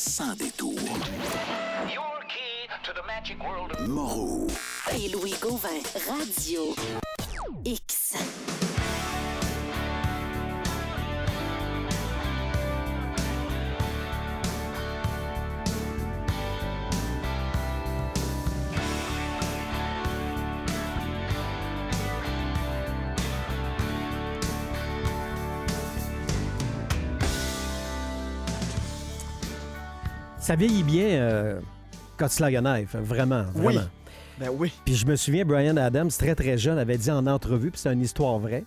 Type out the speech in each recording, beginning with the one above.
sans détour. Your key to the magic world. Moreau. Et Louis Gauvin, Radio X. Ça vieillit bien, euh, Knife, vraiment, vraiment. Oui. Ben oui. Puis je me souviens, Brian Adams, très très jeune, avait dit en entrevue, puis c'est une histoire vraie,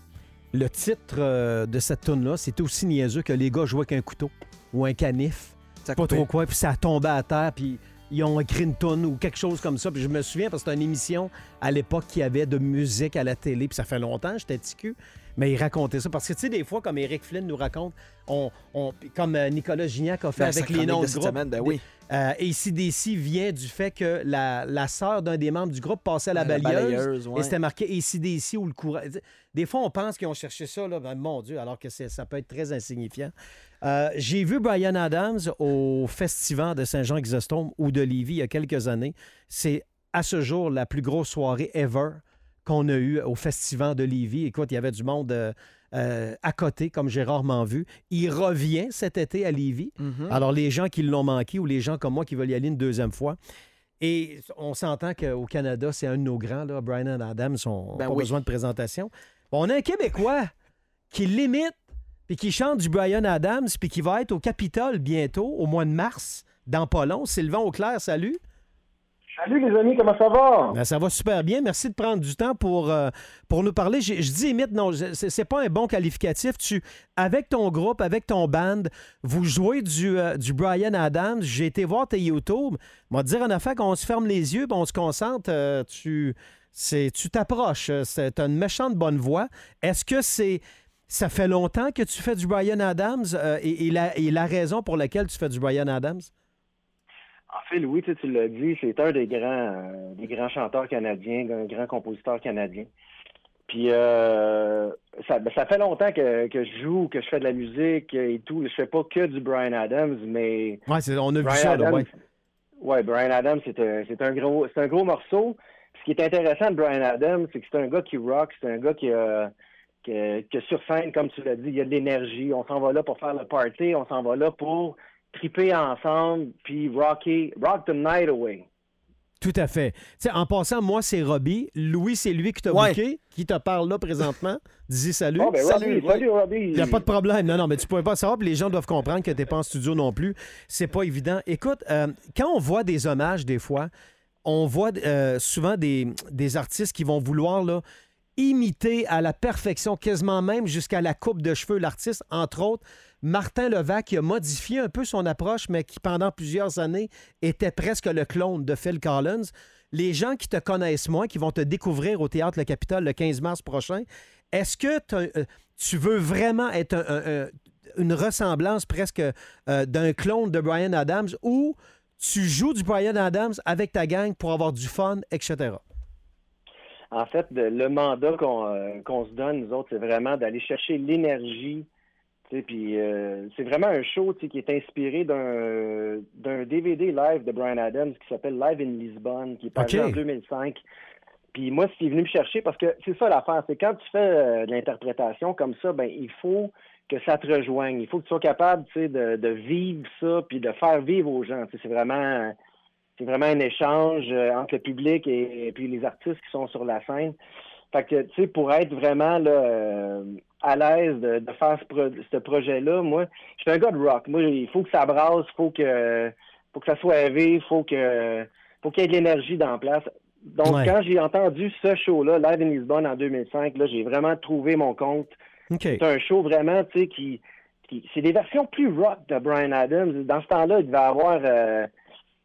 le titre euh, de cette tune là c'était aussi niaiseux que les gars jouaient avec un couteau ou un canif, Ça pas trop quoi, puis ça tombait à terre, puis ils ont écrit une tune ou quelque chose comme ça. Puis je me souviens, parce que c'était une émission à l'époque qui avait de musique à la télé, puis ça fait longtemps, j'étais ticu. Mais il racontait ça. Parce que, tu sais, des fois, comme Eric Flynn nous raconte, on, on- comme euh, Nicolas Gignac a fait avec les noms de groupe. semaine, ben oui. Euh, ACDC vient du fait que la, la sœur d'un des membres du groupe passait à la La balayeuse, ouais. et c'était marqué ACDC ou le courant. Des fois, on pense qu'ils ont cherché ça, là, ben, mon Dieu, alors que ça peut être très insignifiant. Euh, J'ai vu Brian Adams au Festival de Saint-Jean-Exostome ou de Lévis il y a quelques années. C'est à ce jour la plus grosse soirée ever qu'on a eue au Festival de Lévis. Écoute, il y avait du monde euh, euh, à côté, comme j'ai rarement vu. Il revient cet été à Lévis. Mhm. Alors, les gens qui l'ont manqué ou les gens comme moi qui veulent y aller une deuxième fois. Et on s'entend qu'au Canada, c'est un de nos grands, là, Brian Adams, on Ben pas oui. besoin de présentation. Bon, on a un Québécois qui l'imite, puis qui chante du Brian Adams, puis qui va être au Capitole bientôt, au mois de mars, dans pas long. Sylvain Auclair, salut. Salut les amis, comment ça va? Ben, ça va super bien. Merci de prendre du temps pour, euh, pour nous parler. Je, dis imite, non, c'est pas un bon qualificatif. Tu, avec ton groupe, avec ton band, vous jouez du, euh, du Brian Adams. J'ai été voir tes YouTube. M'a dire en affaire qu'on se ferme les yeux, on se concentre. euh, tu tu t'approches. euh, C'est une méchante bonne voix. Est-ce que c'est ça fait longtemps que tu fais du Brian Adams et la, et la raison pour laquelle tu fais du Brian Adams? En fait, Louis, tu l'as dit, c'est un des grands, euh, des grands chanteurs canadiens, un grand compositeur canadien. Puis euh, ça, ben, ça fait longtemps que, que je joue, que je fais de la musique et tout. Je fais pas que du Brian Adams, mais Ouais, c'est- on a vu ça. là, Adams, ouais. ouais, Brian Adams, c'est un, c'est un gros, c'est un gros morceau. Ce qui est intéressant de Brian Adams, c'est que c'est un gars qui rock, c'est un gars qui a, que, que sur scène, comme tu l'as dit, il y a de l'énergie. On s'en va là pour faire le party, on s'en va là pour triper ensemble, puis rocker, rock the night away. Tout à fait. Tu sais, en passant, moi, c'est Robbie. Louis, c'est lui qui t'a Ouais. qui te parle là présentement. Dis salut. Oh, ben, Salut, Robbie, salut, Robbie. Il n'y a pas de problème. Non, non, mais tu ne pouvais pas savoir. les gens doivent comprendre que tu n'es pas en studio non plus. C'est pas évident. Écoute, euh, quand on voit des hommages, des fois, on voit euh, souvent des, des artistes qui vont vouloir là, imiter à la perfection, quasiment même jusqu'à la coupe de cheveux, l'artiste. Entre autres, Martin Levac qui a modifié un peu son approche, mais qui pendant plusieurs années était presque le clone de Phil Collins. Les gens qui te connaissent moins, qui vont te découvrir au Théâtre Le Capitole le 15 mars prochain, est-ce que euh, tu veux vraiment être un- un- un- une ressemblance presque euh, d'un clone de Brian Adams ou tu joues du Brian Adams avec ta gang pour avoir du fun, etc.? En fait, le mandat euh, qu'on se donne, nous autres, c'est vraiment d'aller chercher l'énergie. Puis euh, c'est vraiment un show qui est inspiré d'un d'un DVD live de Brian Adams qui s'appelle Live in Lisbonne, qui est paru en 2005. Puis moi, ce qui est venu me chercher, parce que c'est ça l'affaire, c'est quand tu fais euh, de l'interprétation comme ça, ben il faut que ça te rejoigne. Il faut que tu sois capable de, de vivre ça, puis de faire vivre aux gens. C'est vraiment c'est vraiment un échange euh, entre le public et, et puis les artistes qui sont sur la scène. Fait que, tu sais, pour être vraiment là, euh, à l'aise de, de faire ce, pro- ce projet-là, moi, je suis un gars de rock. Moi, il faut que ça brasse, il faut que, faut que ça soit élevé, il faut que, faut qu'il y ait de l'énergie dans la place. Donc, Ouais. quand j'ai entendu ce show-là, Live in Lisbonne en 2005, là, j'ai vraiment trouvé mon compte. C'est un show vraiment, tu sais, qui, qui- c'est des versions plus rock de Brian Adams. Dans ce temps-là, il devait avoir, euh,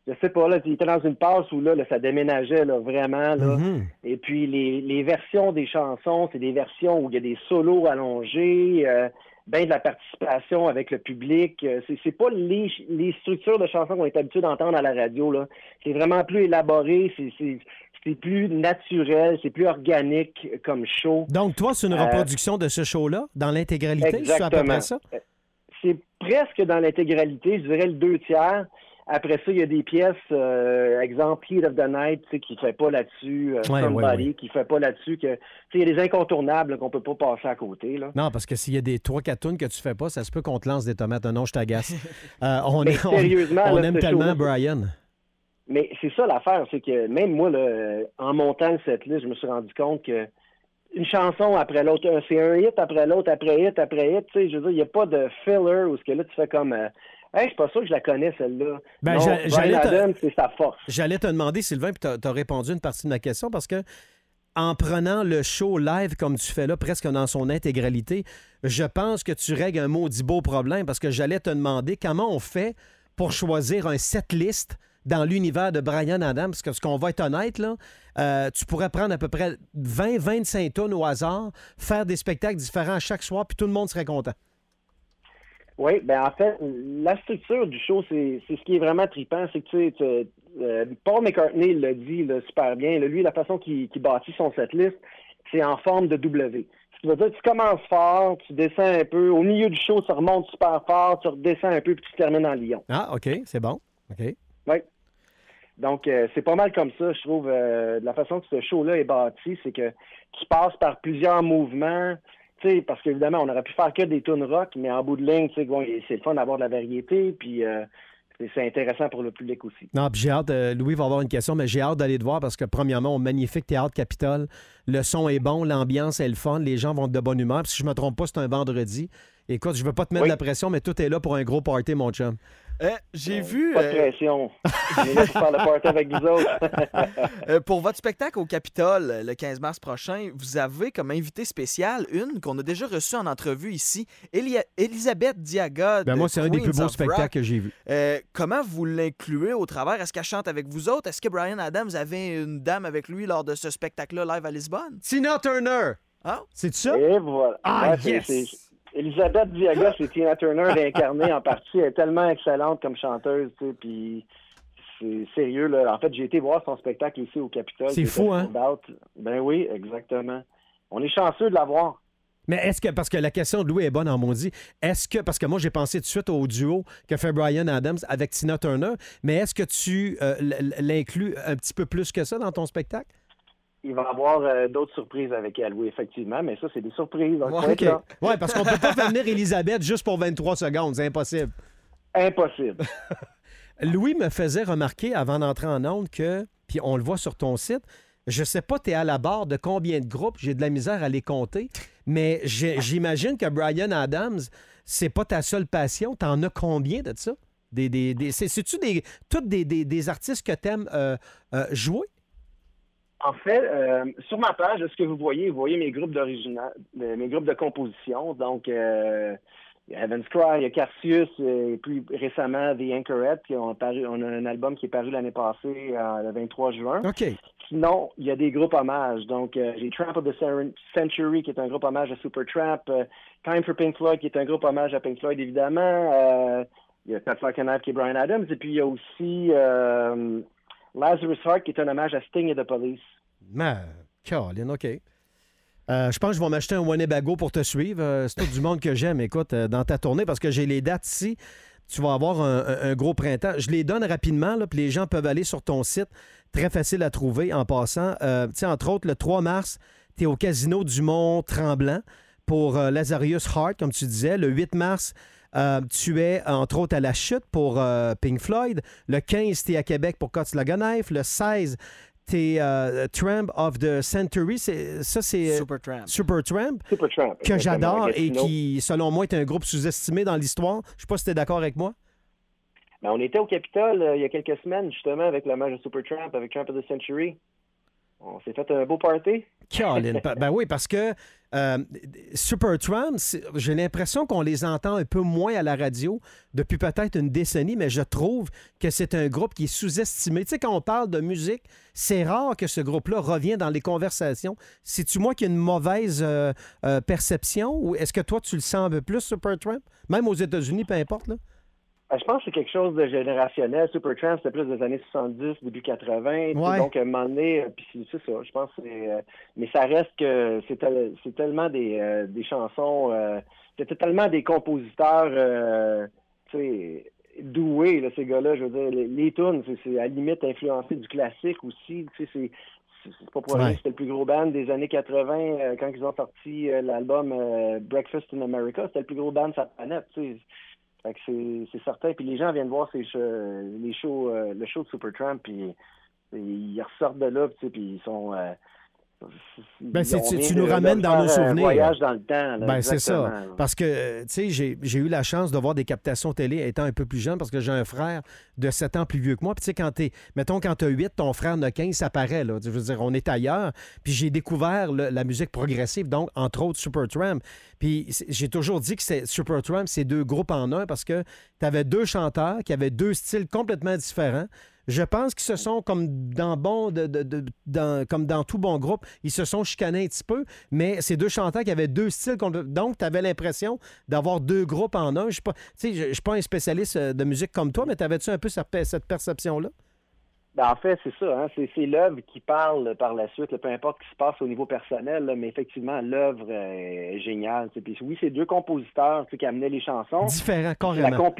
je sais pas, là, il était dans une passe où là, là, ça déménageait là, vraiment. Là. Mhm. Et puis les, les versions des chansons, c'est des versions où il y a des solos allongés, euh, ben de la participation avec le public. Euh, C'est, pas les, les structures de chansons qu'on est habitué d'entendre à la radio. Là. C'est vraiment plus élaboré, c'est, plus naturel, c'est plus organique comme show. Donc, toi, c'est une Euh, reproduction de ce show-là dans l'intégralité? À peu Exactement. près ça? c'est presque dans l'intégralité, je dirais le deux tiers. Après ça, il y a des pièces, euh, exemple Heat of the Night, tu sais, qui fait pas là-dessus, euh, Ouais, Somebody, ouais, ouais. qui fait pas là-dessus, que tu sais, il y a des incontournables qu'on peut pas passer à côté. Là. Non, parce que s'il y a des trois quatre tunes que tu fais pas, ça se peut qu'on te lance des tomates. Non, je t'agace. Euh, on Mais est- on- sérieusement, on là, aime tellement Brian. Mais c'est ça l'affaire, c'est que même moi, là, en montant cette liste, je me suis rendu compte que une chanson après l'autre, c'est un hit après l'autre, après hit, après hit, tu sais, je veux dire, il n'y a pas de filler où ce que là, tu fais comme, euh, hey, je suis pas sûr que je la connais, celle-là. Ben, non, c'est sa force. J'allais te demander, Sylvain, puis tu as répondu une partie de ma question parce que en prenant le show live comme tu fais là, presque dans son intégralité, je pense que tu règles un maudit beau problème parce que j'allais te demander comment on fait pour choisir un set list dans l'univers de Brian Adams, parce que ce qu'on va être honnête, là, euh, tu pourrais prendre à peu près 20-25 tonnes au hasard, faire des spectacles différents chaque soir, puis tout le monde serait content. Oui, ben en fait, la structure du show, c'est ce qui est vraiment trippant, c'est que tu sais, tu- euh, Paul McCartney l'a dit là, super bien. là, lui, la façon qu'il bâtit son setlist, c'est en forme de W. Ce qui veut dire tu commences fort, tu descends un peu, au milieu du show, tu remontes super fort, tu redescends un peu, puis tu termines en lion. Ah, OK, c'est bon. OK. Oui. Donc, euh, c'est pas mal comme ça, je trouve. euh, de la façon que ce show-là est bâti, c'est que tu passes par plusieurs mouvements. Tu sais, parce qu'évidemment, on aurait pu faire que des tunes rock, mais en bout de ligne, bon, c'est le fun d'avoir de la variété, puis euh, c'est- c'est intéressant pour le public aussi. Non, puis j'ai hâte, euh, Louis va avoir une question, mais j'ai hâte d'aller te voir parce que, premièrement, au magnifique théâtre Capitole, le son est bon, l'ambiance est le fun, les gens vont être de bonne humeur. Puis si je me trompe pas, c'est un vendredi. Écoute, je veux pas te mettre Oui. de la pression, mais tout est là pour un gros party, mon chum. Euh, J'ai vu, Pas de euh, pression. On est là pour faire le party avec vous autres. euh, pour votre spectacle au Capitole euh, le 15 mars prochain, vous avez comme invité spécial une qu'on a déjà reçue en entrevue ici, Elia- Elisabeth Diaga. Ben de moi, c'est un des plus beaux spectacles Rock. que j'ai vus. Euh, comment vous l'incluez au travers? Est-ce qu'elle chante avec vous autres? Est-ce que Brian Adams avait une dame avec lui lors de ce spectacle-là live à Lisbonne? Tina Turner! Ah, C'est ça? Et voilà. Ah, yes! Elisabeth Diaga, c'est Tina Turner d'incarner en partie. Elle est tellement excellente comme chanteuse, tu sais, puis c'est sérieux, là. En fait, j'ai été voir son spectacle ici au Capitole. C'est fou, hein? Ben oui, exactement. On est chanceux de l'avoir. Mais est-ce que, parce que la question de Louis est bonne en maudit, est-ce que, parce que moi j'ai pensé tout de suite au duo que fait Brian Adams avec Tina Turner, mais est-ce que tu euh, l'inclus un petit peu plus que ça dans ton spectacle? Il va y avoir euh, d'autres surprises avec elle, oui, effectivement, mais ça, c'est des surprises. Donc, Ouais. Ouais, parce qu'on peut pas faire venir Elisabeth juste pour 23 secondes, c'est impossible. Impossible. Louis me faisait remarquer avant d'entrer en onde que, puis on le voit sur ton site, je sais pas, tu es à la barre de combien de groupes, j'ai de la misère à les compter, mais j'imagine que Brian Adams, c'est pas ta seule passion. T'en as combien de ça? Des, des, des- c'est- C'est-tu des, tous des, des- artistes que t'aimes euh, euh, jouer? En fait, euh, sur ma page, ce que vous voyez, vous voyez mes groupes d'original, euh, mes groupes de composition. Donc, euh, il y a Evans Cry, il y a Carcius, euh, et puis récemment The Anchorette, qui ont paru, on a un album qui est paru l'année passée, euh, le 23 juin. OK. Sinon, il y a des groupes hommages. Donc, euh, j'ai Tramp of the Cen- Century, qui est un groupe hommage à Supertramp. Euh, Time for Pink Floyd, qui est un groupe hommage à Pink Floyd, évidemment. Il y a Pat Knife, qui est Brian Adams. Et puis, il y a aussi Lazarus Heart, qui est un hommage à Sting et The Police. Mais, Caroline, OK. Euh, je pense que je vais m'acheter un Winnebago pour te suivre. Euh, c'est tout du monde que j'aime, écoute, euh, dans ta tournée, parce que j'ai les dates ici. Tu vas avoir un, gros printemps. Je les donne rapidement, puis les gens peuvent aller sur ton site. Très facile à trouver en passant. Tu sais, entre autres, le 3 mars, tu es au Casino du Mont-Tremblant pour Lazarus Heart, comme tu disais. Le 8 mars, euh, tu es, entre autres, à la chute pour euh, Pink Floyd. Le 15, tu es à Québec pour Cuts Knife. Le 16, tu es Tramp of the Century. C'est- Ça, c'est euh, Supertramp. Supertramp, Supertramp. que exactement, j'adore et Gatineau. qui, selon moi, est un groupe sous-estimé dans l'histoire. Je sais pas si tu es d'accord avec moi. Ben, on était au Capitole euh, il y a quelques semaines, justement, avec l'hommage à Supertramp, avec Tramp of the Century. On s'est fait un beau party. Caroline. Ben oui, parce que euh, Supertramp, j'ai l'impression qu'on les entend un peu moins à la radio depuis peut-être une décennie, mais je trouve que c'est un groupe qui est sous-estimé. Tu sais, quand on parle de musique, c'est rare que ce groupe-là revienne dans les conversations. C'est-tu moi qui ai une mauvaise euh, euh, perception ou est-ce que toi, tu le sens un peu plus, Supertramp? Même aux États-Unis, peu importe, là? Ben, je pense que c'est quelque chose de générationnel. Supertramp, c'était plus des années 70, début 80. tu sais, Ouais. Donc, à un moment donné, euh, puis c'est ça. Je pense que c'est. euh, mais ça reste que c'est tel- c'est tellement des, euh, des chansons. euh, c'était tellement des compositeurs, euh, tu sais, doués, là, ces gars-là. Je veux dire, les, les tunes, c'est- c'est à la limite influencé du classique aussi. Tu sais, c'est c'est- c'est pas pour rien Ouais. que c'était le plus gros band des années 80 euh, quand ils ont sorti euh, l'album euh, Breakfast in America. C'était le plus gros band de sa planète. Tu sais. C'est c'est certain. Puis les gens viennent voir ces shows- les shows, euh, le show de Supertramp, puis ils ressortent de là, puis ils sont. Ben, tu- nous ramènes dans nos un souvenirs. voyage dans le temps. Ben, c'est ça. Parce que, euh, tu sais, j'ai eu la chance de voir des captations télé étant un peu plus jeune parce que j'ai un frère de 7 ans plus vieux que moi. Puis, tu sais, quand t'es, mettons, quand t'as 8, ton frère en a 15, ça paraît, là. Je veux dire, on est ailleurs. Puis, j'ai découvert le- la musique progressive, donc, entre autres, Supertramp. Puis, j'ai toujours dit que c'est- Supertramp, c'est deux groupes en un parce que t'avais deux chanteurs qui avaient deux styles complètement différents. Je pense qu'ils se sont, comme dans bon, de, de- de- dans, comme dans tout bon groupe, ils se sont chicanés un petit peu, mais ces deux chanteurs qui avaient deux styles, donc tu avais l'impression d'avoir deux groupes en un. Je je suis pas un spécialiste euh, de musique comme toi, mais t'avais-tu un peu cette, pe- cette perception-là? Ben, en fait, c'est ça. Hein? C'est, l'œuvre qui parle par la suite, là, peu importe ce qui se passe au niveau personnel, là, mais effectivement, l'œuvre euh, est géniale. Puis oui, c'est deux compositeurs qui amenaient les chansons. Différent, C'est la, carrément.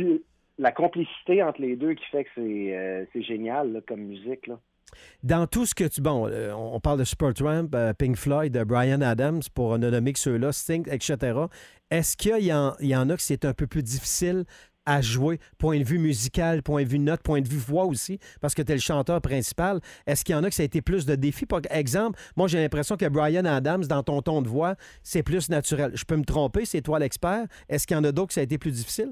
La complicité entre les deux qui fait que c'est, euh, c'est génial comme musique. Là. Dans tout ce que tu. Bon, euh, on parle de Supertramp, euh, Pink Floyd, euh, Brian Adams, pour ne nommer que ceux-là, Sting, etc. Est-ce qu'il y, en- il y en a que c'est un peu plus difficile à jouer, point de vue musical, point de vue note, point de vue voix aussi, parce que tu es le chanteur principal? Est-ce qu'il y en a que ça a été plus de défis? Par exemple, moi, j'ai l'impression que Brian Adams, dans ton ton de voix, c'est plus naturel. Je peux me tromper, c'est toi l'expert. Est-ce qu'il y en a d'autres que ça a été plus difficile?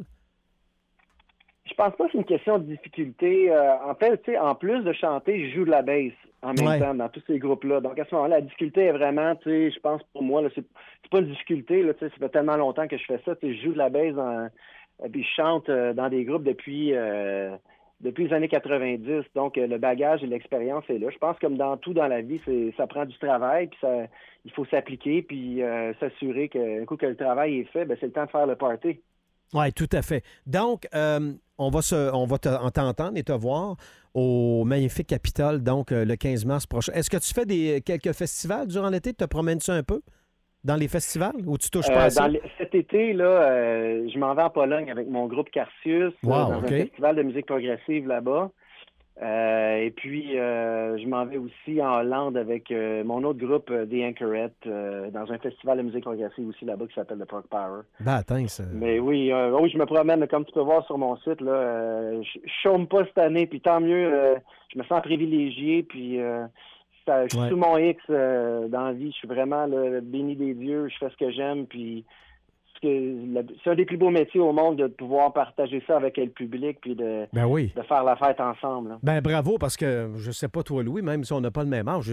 Je pense pas que c'est une question de difficulté. Euh, en fait, tu sais, en plus de chanter, je joue de la bass en même Ouais. temps dans tous ces groupes-là. Donc à ce moment-là, la difficulté est vraiment, tu sais, je pense pour moi, c'est, pas une difficulté. Là, tu sais, ça fait tellement longtemps que je fais ça. Tu sais, je joue de la bass dans, et puis je chante euh, dans des groupes depuis euh, depuis les années 90. Donc euh, le bagage et l'expérience est là. Je pense comme dans tout dans la vie, c'est ça prend du travail, puis ça, il faut s'appliquer, puis euh, s'assurer que un coup que le travail est fait, ben c'est le temps de faire le party. Oui, tout à fait. Donc, euh, on va, se, on va te- en t'entendre et te voir au magnifique Capitole, donc euh, le 15 mars prochain. Est-ce que tu fais des, quelques festivals durant l'été? Te promènes-tu un peu dans les festivals ou tu touches pas Euh, à ça? dans cet été, là, je m'en vais en Pologne avec mon groupe Carcius Wow, dans un festival de musique progressive là-bas. Euh, et puis, euh, je m'en vais aussi en Hollande avec euh, mon autre groupe, The Anchorette, dans un festival de musique progressive aussi là-bas qui s'appelle The Prog Power. Ben, attends, ça... Mais oui, oui, je me promène, comme tu peux voir sur mon site, là, je chôme pas cette année, puis tant mieux, je me sens privilégié, puis ça- je suis Ouais. sous mon X dans la vie, je suis vraiment là, béni des dieux, je fais ce que j'aime, puis le- c'est un des plus beaux métiers au monde de pouvoir partager ça avec le public, puis de, Ben oui. de faire la fête ensemble. là. Ben bravo, parce que je sais pas toi, Louis, même si on n'a pas le même âge,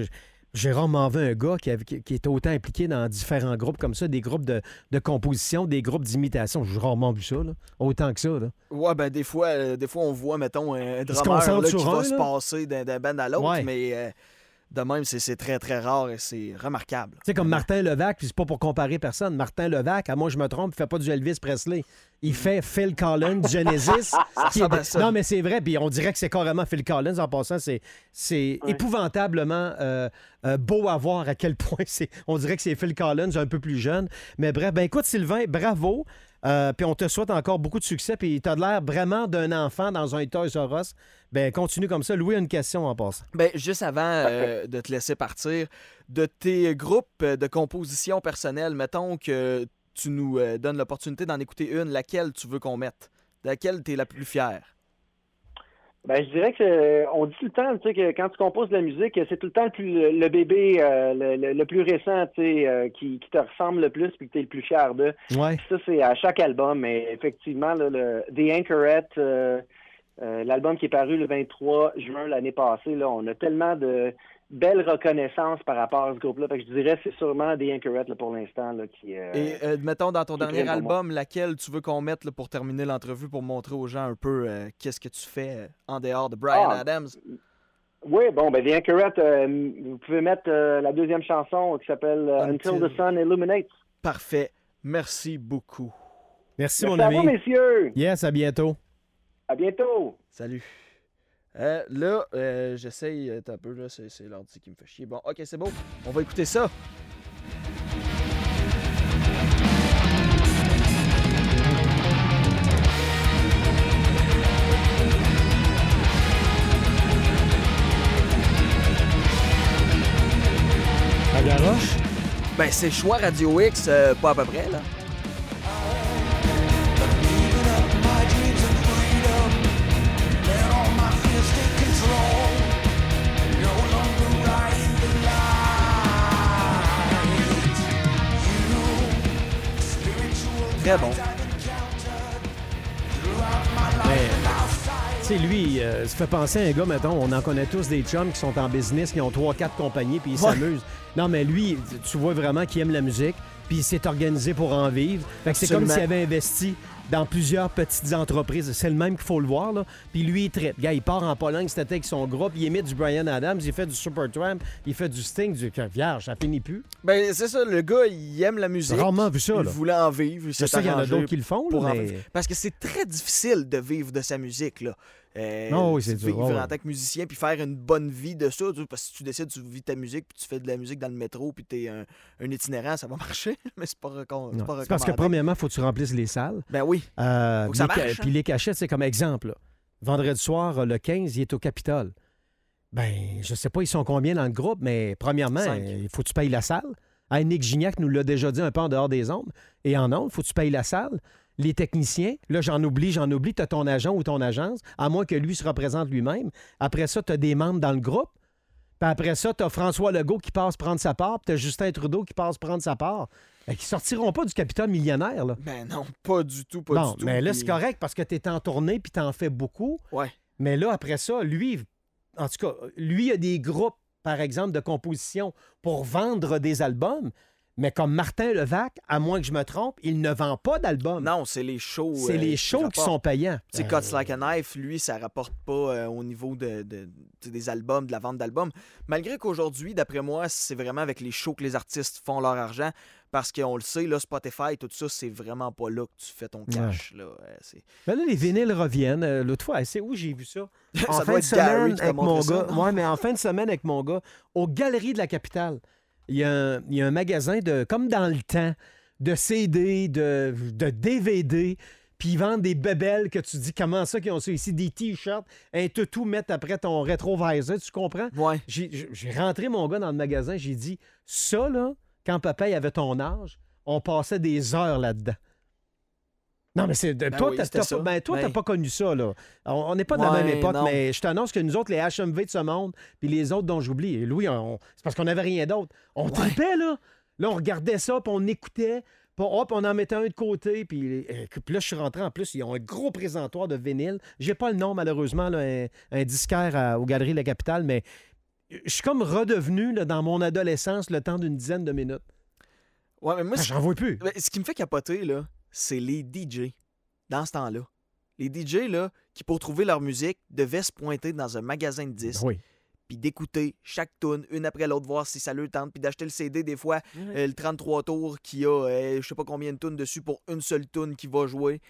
j'ai- rarement vu un gars qui, avait- qui, qui est autant impliqué dans différents groupes comme ça, des groupes de, de composition, des groupes d'imitation. J'ai rarement vu ça, là. autant que ça. Là. Ouais, ben des fois, euh, des fois on voit, mettons, un drummer là, qui un, va se passer d'un d'un band à l'autre, Ouais. mais euh, de même, c'est c'est très, très rare et c'est remarquable. Tu sais, comme Martin Levac, puis c'est pas pour comparer personne. Martin Levac, à moi je me trompe, il fait pas du Elvis Presley. Il fait Phil Collins du Genesis. qui est-. Non, mais c'est vrai, puis on dirait que c'est carrément Phil Collins en passant. C'est, c'est Ouais. épouvantablement euh, euh, beau à voir à quel point c'est. On dirait que c'est Phil Collins un peu plus jeune. Mais bref, ben écoute, Sylvain, bravo. Euh, puis on te souhaite encore beaucoup de succès. Puis tu as l'air vraiment d'un enfant dans un Toys R Us. Ben continue comme ça. Louis a une question en passant. Ben, juste avant euh, de te laisser partir, de tes groupes de composition personnelle, mettons que tu nous euh, donnes l'opportunité d'en écouter une, laquelle tu veux qu'on mette? De laquelle tu es la plus fière? Ben, je dirais que euh, on dit tout le temps, tu sais, que quand tu composes de la musique, c'est tout le temps le, plus, le bébé euh, le, le- le plus récent, tu sais, euh, qui, qui te ressemble le plus puis que tu es le plus fier de. Ouais. Ça, c'est à chaque album, mais effectivement, là, le The Anchorette, euh, euh, l'album qui est paru le 23 juin l'année passée, là, on a tellement de belles reconnaissances par rapport à ce groupe-là. Fait que je dirais que c'est sûrement The Anchorette là, pour l'instant là, qui euh, Et euh, mettons dans ton dernier album, laquelle tu veux qu'on mette là, pour terminer l'entrevue, pour montrer aux gens un peu euh, qu'est-ce que tu fais euh, en dehors de Brian Ah. Adams? Oui, bon, ben The Anchorette, euh, vous pouvez mettre euh, la deuxième chanson qui s'appelle euh, Until, Until- the Sun Illuminates. Parfait. Merci beaucoup. Merci, Merci mon à ami. vous, messieurs. Yes, à bientôt. À bientôt. Salut. Euh, là, euh, j'essaye euh, un peu, là, c'est l'ordi qui me fait chier. Bon, ok, c'est beau. On va écouter ça. La garoche? Ben, c'est choix Radio X, euh, pas à peu près, là. Euh, ça fait penser à un gars, mettons, on en connaît tous des chums qui sont en business, qui ont trois, quatre compagnies, puis ils Ouais. s'amusent. Non, mais lui, tu vois vraiment qu'il aime la musique, puis il s'est organisé pour en vivre. Fait que c'est comme s'il avait investi dans plusieurs petites entreprises. C'est le même qu'il faut le voir, là. Puis lui, il trippe. Gars, il part en Pologne, c'était avec son groupe, il émite du Brian Adams, il fait du Supertramp, il fait du Sting, du vierge, ça finit plus. Ben, c'est ça, le gars, il aime la musique. Rarement vu ça, Il là. voulait en vivre. il s'est sais qu'il y en a d'autres qui le font, pour en. Parce que c'est très difficile de vivre de sa musique, là. Euh, Ah oui, c'est dur, Vivre ah en tant que musicien puis faire une bonne vie de ça. tu Parce que si tu décides, tu vis ta musique puis tu fais de la musique dans le métro puis t'es un, un itinérant, ça va marcher. Mais c'est pas, recon- c'est Non. pas parce que, premièrement, il faut que tu remplisses les salles. Ben oui. Euh, Faut que ça les ca- marche, hein. Puis les cachettes, c'est comme exemple. là. Vendredi soir, le 15, il est au Capitole. Ben, je sais pas, ils sont combien dans le groupe, mais premièrement, Cinq. euh, il faut que tu payes la salle. Ah, Nick Gignac nous l'a déjà dit un peu en dehors des ombres. Et en ondes, il faut que tu payes la salle. Les techniciens, là, j'en oublie, j'en oublie, tu as ton agent ou ton agence, à moins que lui se représente lui-même. Après ça, tu as des membres dans le groupe. Puis après ça, tu as François Legault qui passe prendre sa part, puis tu as Justin Trudeau qui passe prendre sa part. Fait qu'ils sortiront pas du Capitole millionnaire, là. Ben non, pas du tout, pas Bon, du tout. mais là, c'est correct parce que tu es en tournée puis tu en fais beaucoup. Ouais. Mais là, après ça, lui, en tout cas, lui a des groupes, par exemple, de composition pour vendre des albums. Mais comme Martin Levac, à moins que je me trompe, il ne vend pas d'albums. Non, c'est les shows. C'est euh, les shows qui sont payants. Tu sais, Euh, Cuts Like a Knife, lui, ça rapporte pas euh, au niveau de, des albums, de la vente d'albums. Malgré qu'aujourd'hui, d'après moi, c'est vraiment avec les shows que les artistes font leur argent. Parce qu'on le sait, là, Spotify, tout ça, c'est vraiment pas là que tu fais ton cash. Là. Euh, c'est- Ben là, les vinyles reviennent. L'autre fois, c'est où j'ai vu ça? En Ça fin de Gary semaine avec mon gars. Ouais, mais en fin de semaine avec mon gars, aux Galeries de la Capitale, il y a un, il y a un magasin de, comme dans le temps, de CD, de, de DVD. Puis ils vendent des bebelles que tu dis comment ça qu'ils ont ça ici, des t-shirts, un tout mettre après ton rétroviseur, tu comprends? Ouais. J'ai j'ai rentré mon gars dans le magasin, j'ai dit ça là, quand papa il avait ton âge, on passait des heures là-dedans. Non, mais c'est. Ben toi, oui, t'as ben, toi, t'as Ben- pas connu ça, là. On n'est pas de la même Ouais, époque, non. mais je t'annonce que nous autres, les HMV de ce monde, puis les autres dont j'oublie, et Louis, on- c'est parce qu'on n'avait rien d'autre. On tripait, là. Là, on regardait ça, puis on écoutait, puis hop, on en mettait un de côté, puis, euh, puis là, je suis rentré en plus, ils ont un gros présentoir de vinyle. J'ai pas le nom, malheureusement, là, un, un disquaire à- aux Galeries de la Capitale, mais je suis comme redevenu, là, dans mon adolescence, le temps d'une dizaine de minutes. Ouais, mais moi, Ah, J'en vois plus. Ben, ce qui me fait capoter, là, c'est les DJ dans ce temps-là. Les DJ, là, qui pour trouver leur musique devaient se pointer dans un magasin de disques, Oui. puis d'écouter chaque tune une après l'autre, voir si ça leur tente, puis d'acheter le CD des fois, euh, le 33 tours qui a euh, je sais pas combien de tunes dessus pour une seule tune qui va jouer.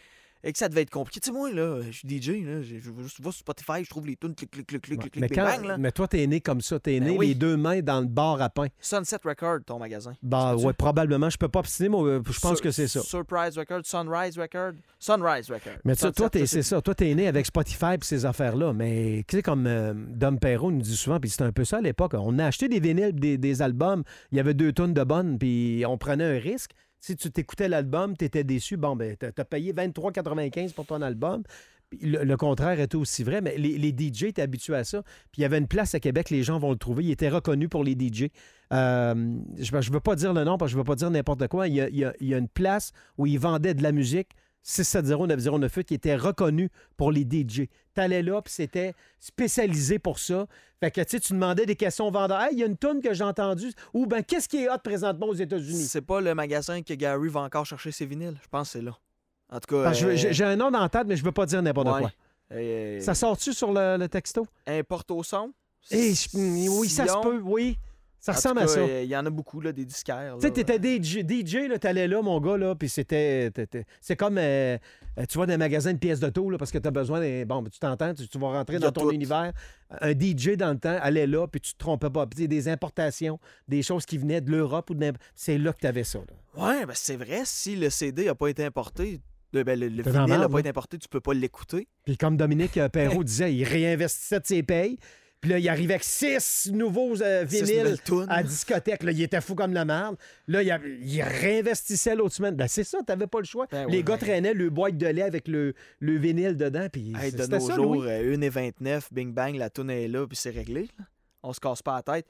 Et que ça devait être compliqué. Tu sais, moi, là, je suis DJ, là, je, je, je vais sur Spotify, je trouve les tunes, clic, clic, clic, clic, clic, mais, clic, quand- bang, là. mais toi, t'es né comme ça. T'es Ben né oui. les deux mains dans le bar à pain. Sunset Record, ton magasin. Bah C'est-tu? ouais, probablement. Je peux pas obstiner, mais euh, je pense Sur- que c'est ça. Surprise Record, Sunrise Record, Sunrise Record. Mais sais, toi, ça, c'est ça. Toi, t'es né avec Spotify et ces affaires-là. Mais tu sais, comme euh, Dom Perrault nous dit souvent, puis c'était un peu ça à l'époque, on a acheté des vinyles, des, des albums. Il y avait deux tonnes de bonnes, puis on prenait un risque. Si tu t'écoutais l'album, tu étais déçu, bon, ben, t'as as payé 23,95 pour ton album. Le, le contraire était aussi vrai, mais les, les DJ étaient habitués à ça. Puis il y avait une place à Québec, les gens vont le trouver. Il était reconnu pour les DJ. Euh, je ne veux pas dire le nom parce que je ne veux pas dire n'importe quoi. Il y, il y a une place où ils vendaient de la musique 670-9098 qui était reconnue pour les DJ. Tu allais là, puis c'était spécialisé pour ça. Fait que tu sais, tu demandais des questions aux vendeurs. Hey, il y a une tonne que j'ai entendue. Ou ben qu'est-ce qui est hot présentement aux États-Unis? C'est pas le magasin que Gary va encore chercher ses vinyles. Je pense que c'est là. En tout cas. Euh, J'ai un nom dans la tête, mais je veux pas dire n'importe ouais. quoi. Euh, Ça sort-tu sur le, le texto? Importe au son. Eh, oui, ça se peut, oui. Ça En tout ressemble cas, à ça. Il y en a beaucoup, là, des disquaires. Tu sais, t'étais DJ, DJ là, t'allais là, mon gars, là, puis c'était... C'est comme, euh, euh, tu vas dans un magasin de pièces d'auto, là, parce que t'as besoin d'un... Bon, tu t'entends, tu, tu vas rentrer dans ton tout. univers. Un DJ, dans le temps, allait là, puis tu te trompais pas. Puis des importations, des choses qui venaient de l'Europe ou de... C'est là que t'avais ça, là. Ouais, ben c'est vrai. Si le CD n'a pas été importé, le, ben, le, le vinyle n'a pas été importé, tu peux pas l'écouter. Puis comme Dominique euh, Perrault disait, il réinvestissait de ses payes. Puis là, il arrivait avec six nouveaux euh, vinyles à discothèque. Là, il était fou comme la merde. Là, il, a- il réinvestissait l'autre semaine. Ben, c'est ça, t'avais pas le choix. Ben Les ouais, gars ben- traînaient le boîte de lait avec le, le vinyle dedans. Puis Hey, de nos ça, jours, Louis. euh, 1,29, bing bang, la toune est là, puis c'est réglé. là. On se casse pas la tête.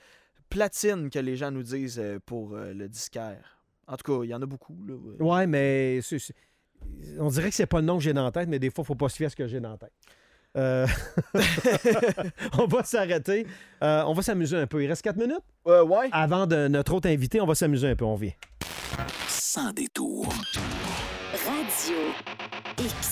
Platine que les gens nous disent euh, pour euh, le disquaire. En tout cas, il y en a beaucoup. Là. Ouais, mais on dirait que c'est pas le nom que j'ai dans la tête, mais des fois, faut pas se fier à ce que j'ai dans la tête. Euh, on va s'arrêter. Euh, on va s'amuser un peu. Il reste quatre minutes? Euh, ouais. Avant de notre autre invité, on va s'amuser un peu. On vient. Sans détour. Radio X.